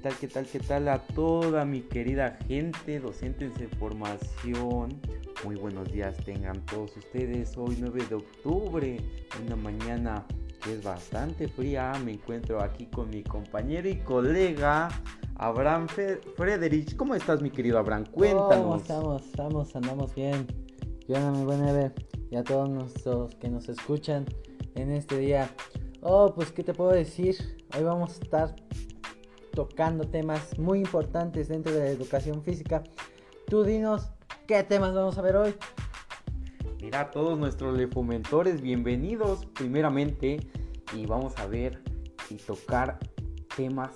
tal, qué tal, qué tal a toda mi querida gente, docentes de formación? Muy buenos días tengan todos ustedes. Hoy 9 de octubre, una mañana que es bastante fría. Me encuentro aquí con mi compañero y colega Abraham Frederich. ¿Cómo estás, mi querido Abraham? Cuéntanos. ¿Cómo estamos? Estamos, andamos bien. Yo mi buen Eve y a todos nuestros que nos escuchan en este día. Oh, pues, ¿qué te puedo decir? Hoy vamos a estar tocando temas muy importantes dentro de la educación física. Tú dinos qué temas vamos a ver hoy. Mira, todos nuestros lefomentores, bienvenidos primeramente y vamos a ver y tocar temas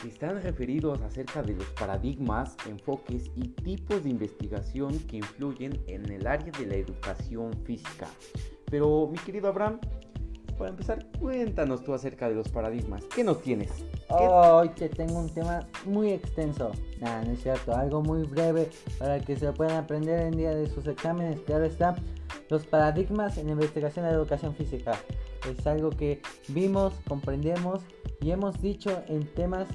que están referidos acerca de los paradigmas, enfoques y tipos de investigación que influyen en el área de la educación física. Pero mi querido Abraham, para empezar, cuéntanos tú acerca de los paradigmas. ¿Qué nos tienes? Hoy te tengo un tema muy extenso. Nada, no es cierto, algo muy breve para que se puedan aprender en día de sus exámenes. Claro está, los paradigmas en la investigación de educación física. Es algo que vimos, comprendemos y hemos dicho en temas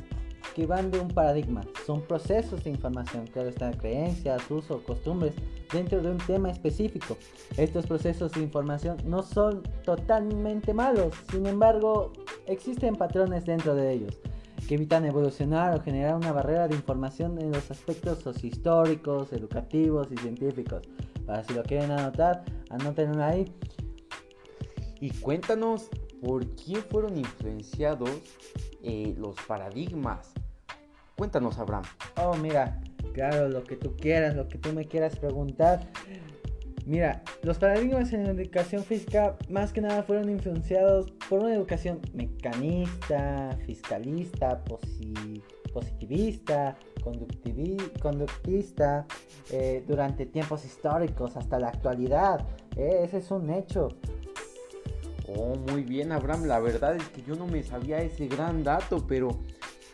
que van de un paradigma. Son procesos de información, claro están creencias, uso, costumbres dentro de un tema específico. Estos procesos de información no son totalmente malos, sin embargo, existen patrones dentro de ellos que evitan evolucionar o generar una barrera de información en los aspectos sociohistóricos, educativos y científicos. Para si lo quieren anotar, anótenlo ahí. Y cuéntanos por quién fueron influenciados eh, los paradigmas Cuéntanos, Abraham. Oh, mira, claro, lo que tú quieras, lo que tú me quieras preguntar. Mira, los paradigmas en la educación física más que nada fueron influenciados por una educación mecanista, fiscalista, positivista, conductista, eh, durante tiempos históricos hasta la actualidad. Eh, ese es un hecho. Oh, muy bien, Abraham. La verdad es que yo no me sabía ese gran dato, pero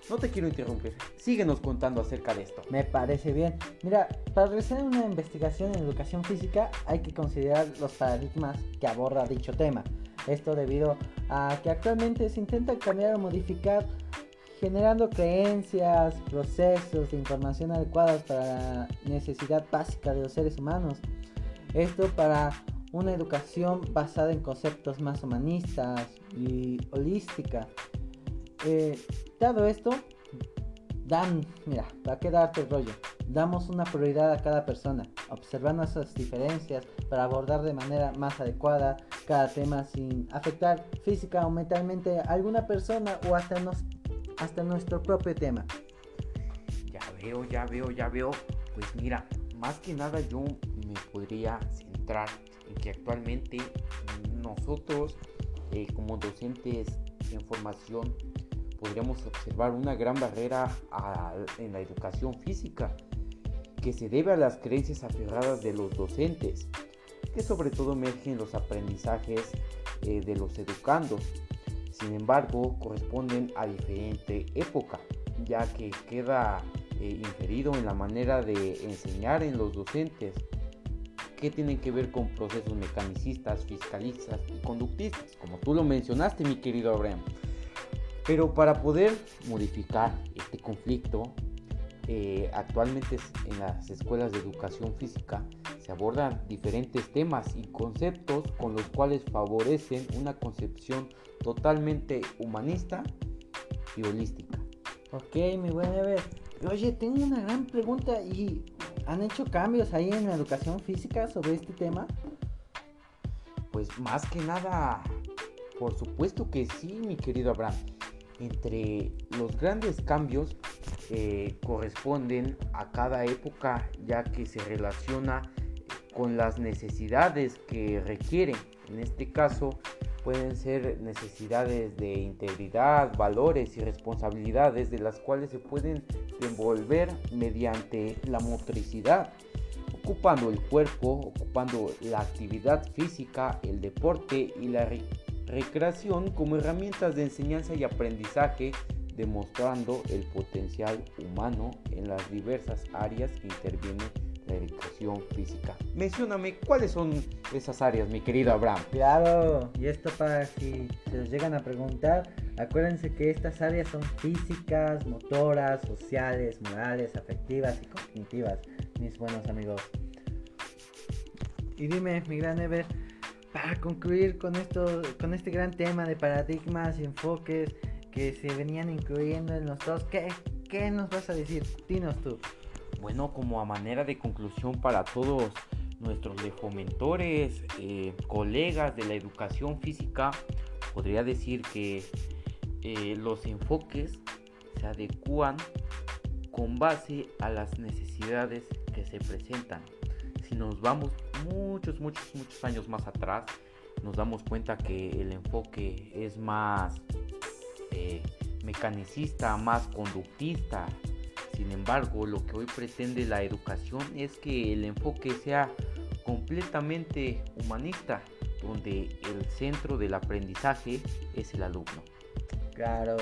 no te quiero interrumpir. Síguenos contando acerca de esto. Me parece bien. Mira, para realizar una investigación en educación física hay que considerar los paradigmas que aborda dicho tema. Esto debido a que actualmente se intenta cambiar o modificar generando creencias, procesos de información adecuadas para la necesidad básica de los seres humanos. Esto para una educación basada en conceptos más humanistas y holística. Eh, dado esto, dan, mira, va a quedarte el rollo. Damos una prioridad a cada persona, observando esas diferencias para abordar de manera más adecuada cada tema sin afectar física o mentalmente a alguna persona o hasta, hasta nuestro propio tema. Ya veo, ya veo, ya veo. Pues mira, más que nada yo me podría centrar en que actualmente nosotros eh, como docentes en formación podríamos observar una gran barrera en la educación física que se debe a las creencias aferradas de los docentes, que sobre todo emergen los aprendizajes eh, de los educandos. Sin embargo, corresponden a diferente época, ya que queda eh, inferido en la manera de enseñar en los docentes, que tienen que ver con procesos mecanicistas, fiscalistas y conductistas, como tú lo mencionaste, mi querido Abraham. Pero para poder modificar este conflicto, eh, actualmente en las escuelas de educación física se abordan diferentes temas y conceptos con los cuales favorecen una concepción totalmente humanista y holística. Ok, mi buen Ever. Oye, tengo una gran pregunta y ¿han hecho cambios ahí en la educación física sobre este tema? Pues más que nada, por supuesto que sí, mi querido Abraham entre los grandes cambios eh, corresponden a cada época ya que se relaciona con las necesidades que requieren. En este caso pueden ser necesidades de integridad, valores y responsabilidades de las cuales se pueden devolver mediante la motricidad, ocupando el cuerpo, ocupando la actividad física, el deporte y la recreación como herramientas de enseñanza y aprendizaje, demostrando el potencial humano en las diversas áreas que interviene la educación física. Mencióname cuáles son esas áreas, mi querido Abraham. Claro, y esto para si se los llegan a preguntar, acuérdense que estas áreas son físicas, motoras, sociales, morales, afectivas y cognitivas, mis buenos amigos. Y dime, mi gran Ever, para concluir con esto, con este gran tema de paradigmas y enfoques que se venían incluyendo en los dos, ¿qué, qué nos vas a decir? Dinos tú. Bueno, como a manera de conclusión para todos nuestros fomentores, eh, colegas de la educación física, podría decir que eh, los enfoques se adecúan con base a las necesidades que se presentan. Si nos vamos muchos, muchos, muchos años más atrás, nos damos cuenta que el enfoque es más eh, mecanicista, más conductista. Sin embargo, lo que hoy pretende la educación es que el enfoque sea completamente humanista, donde el centro del aprendizaje es el alumno. Claro.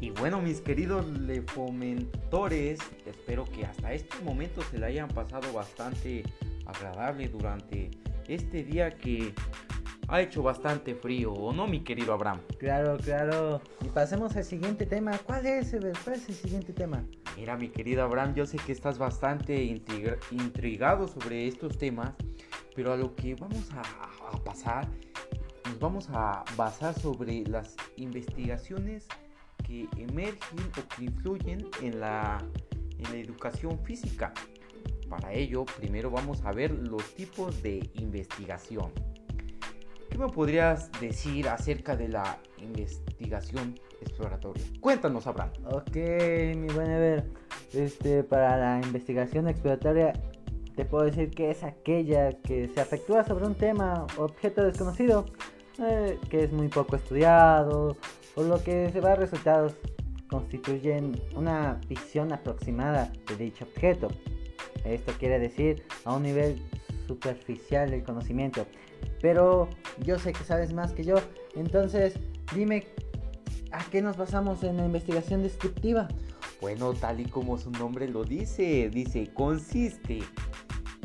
Y bueno, mis queridos lefomentores, espero que hasta estos momentos se le hayan pasado bastante agradable durante este día que ha hecho bastante frío, ¿o no, mi querido Abraham? Claro, claro. Y pasemos al siguiente tema. ¿Cuál es, ¿Cuál es el siguiente tema? Mira, mi querido Abraham, yo sé que estás bastante intrigado sobre estos temas, pero a lo que vamos a, a pasar, nos vamos a basar sobre las investigaciones que emergen o que influyen en la, en la educación física. Para ello, primero vamos a ver los tipos de investigación. ¿Qué me podrías decir acerca de la investigación exploratoria? Cuéntanos, Abraham. Ok, mi buen Ever. Este, para la investigación exploratoria, te puedo decir que es aquella que se efectúa sobre un tema objeto desconocido, eh, que es muy poco estudiado, por lo que se va a resultados constituyen una visión aproximada de dicho objeto. Esto quiere decir a un nivel superficial del conocimiento pero yo sé que sabes más que yo. Entonces, dime, ¿a qué nos basamos en la investigación descriptiva? Bueno, tal y como su nombre lo dice, dice, consiste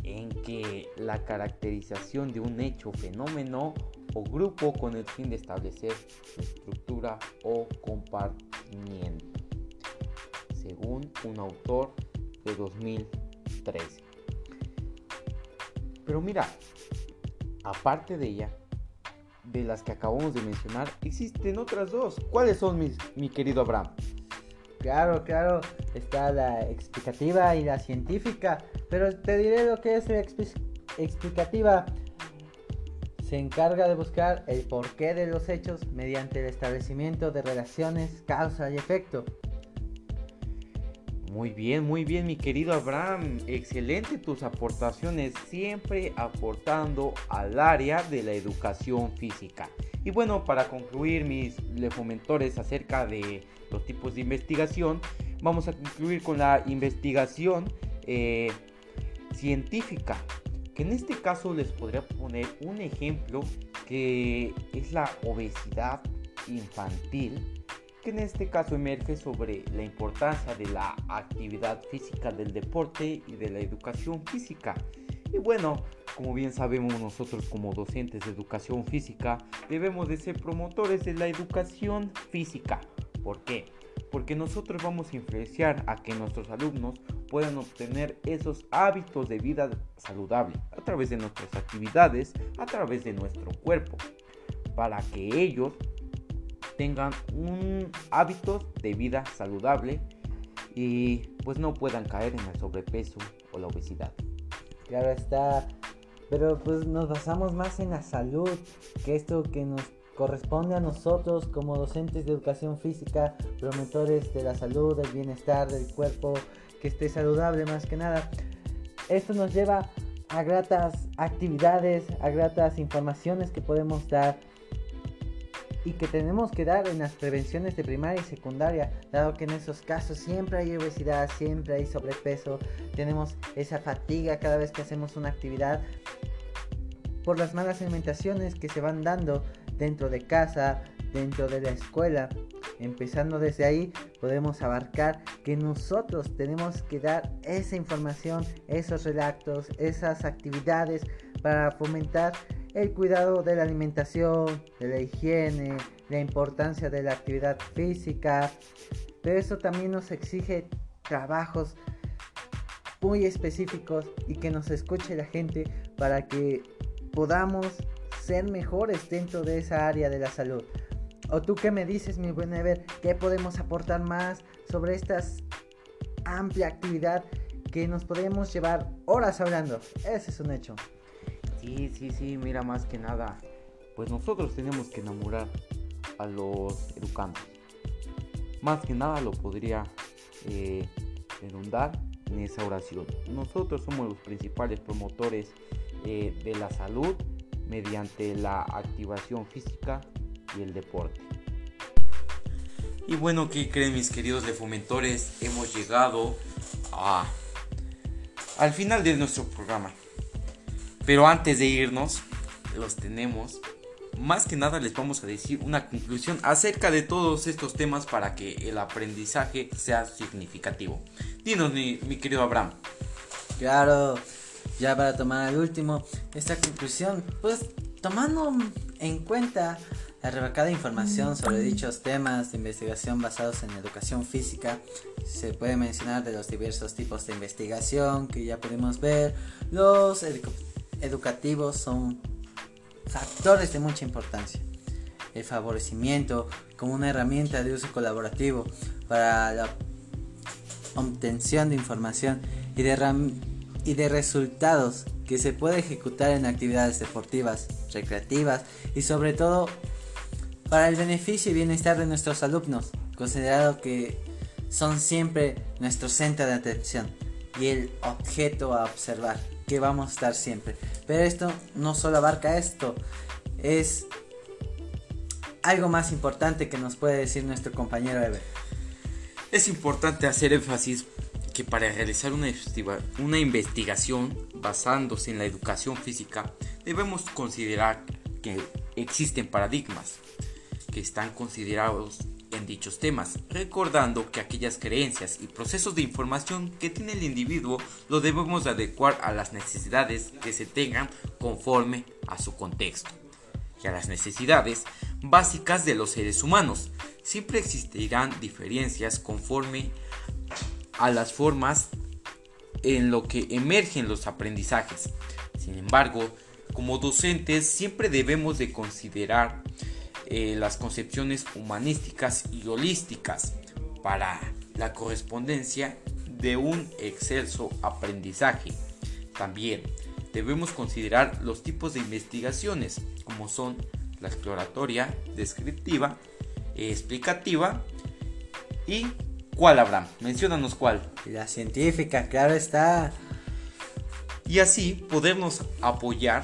en que la caracterización de un hecho, fenómeno o grupo con el fin de establecer su estructura o compartimiento, según un autor de 2013. Pero mira, aparte de ella, de las que acabamos de mencionar, existen otras dos. ¿Cuáles son, mis, mi querido Abraham? Claro, claro, está la explicativa y la científica, pero te diré lo que es la explicativa. Se encarga de buscar el porqué de los hechos mediante el establecimiento de relaciones causa y efecto. Muy bien, muy bien, mi querido Abraham. Excelente tus aportaciones, siempre aportando al área de la educación física. Y bueno, para concluir mis lefomentores acerca de los tipos de investigación, vamos a concluir con la investigación eh, científica. Que en este caso les podría poner un ejemplo que es la obesidad infantil que en este caso emerge sobre la importancia de la actividad física del deporte y de la educación física. Y bueno, como bien sabemos nosotros como docentes de educación física, debemos de ser promotores de la educación física. ¿Por qué? Porque nosotros vamos a influenciar a que nuestros alumnos puedan obtener esos hábitos de vida saludable a través de nuestras actividades, a través de nuestro cuerpo, para que ellos tengan un hábito de vida saludable y pues no puedan caer en el sobrepeso o la obesidad. Claro está, pero pues nos basamos más en la salud, que esto que nos corresponde a nosotros como docentes de educación física, promotores de la salud, del bienestar del cuerpo, que esté saludable más que nada. Esto nos lleva a gratas actividades, a gratas informaciones que podemos dar y que tenemos que dar en las prevenciones de primaria y secundaria, dado que en esos casos siempre hay obesidad, siempre hay sobrepeso, tenemos esa fatiga cada vez que hacemos una actividad por las malas alimentaciones que se van dando dentro de casa, dentro de la escuela. Empezando desde ahí podemos abarcar que nosotros tenemos que dar esa información, esos relatos, esas actividades para fomentar el cuidado de la alimentación, de la higiene, la importancia de la actividad física. Pero eso también nos exige trabajos muy específicos y que nos escuche la gente para que podamos ser mejores dentro de esa área de la salud. ¿O tú qué me dices, mi buen Ever? ¿Qué podemos aportar más sobre esta amplia actividad que nos podemos llevar horas hablando? Ese es un hecho. Sí, sí, sí, mira, más que nada, pues nosotros tenemos que enamorar a los educandos. Más que nada lo podría eh, en esa oración. Nosotros somos los principales promotores eh, de la salud mediante la activación física y el deporte. Y bueno, ¿qué creen mis queridos defomentores? Hemos llegado a, al final de nuestro programa. Pero antes de irnos, los tenemos. Más que nada les vamos a decir una conclusión acerca de todos estos temas para que el aprendizaje sea significativo. Dinos, mi, mi querido Abraham. Claro, ya para tomar el último, esta conclusión, pues tomando en cuenta la rebacada información sobre dichos temas de investigación basados en educación física, se puede mencionar de los diversos tipos de investigación que ya pudimos ver. Los educativos son factores de mucha importancia. El favorecimiento como una herramienta de uso colaborativo para la obtención de información y de, y de resultados que se puede ejecutar en actividades deportivas, recreativas y sobre todo para el beneficio y bienestar de nuestros alumnos, considerado que son siempre nuestro centro de atención y el objeto a observar, que vamos a estar siempre. Pero esto no solo abarca esto, es algo más importante que nos puede decir nuestro compañero Ever. Es importante hacer énfasis que para realizar una, una investigación basándose en la educación física debemos considerar que existen paradigmas que están considerados en dichos temas, recordando que aquellas creencias y procesos de información que tiene el individuo lo debemos adecuar a las necesidades que se tengan conforme a su contexto y a las necesidades básicas de los seres humanos. Siempre existirán diferencias conforme a las formas en lo que emergen los aprendizajes. Sin embargo, como docentes siempre debemos de considerar eh, las concepciones humanísticas y holísticas para la correspondencia de un excelso aprendizaje. También debemos considerar los tipos de investigaciones como son la exploratoria, descriptiva, explicativa y cuál Abraham. Menciónanos cuál. La científica, claro está. Y así podernos apoyar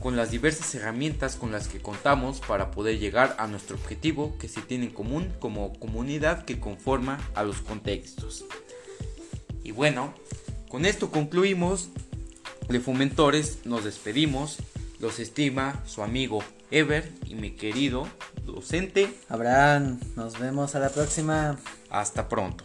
con las diversas herramientas con las que contamos para poder llegar a nuestro objetivo que se tiene en común como comunidad que conforma a los contextos. Y bueno, con esto concluimos. De Fomentores nos despedimos. Los estima su amigo Ever y mi querido docente Abraham. Nos vemos a la próxima. Hasta pronto.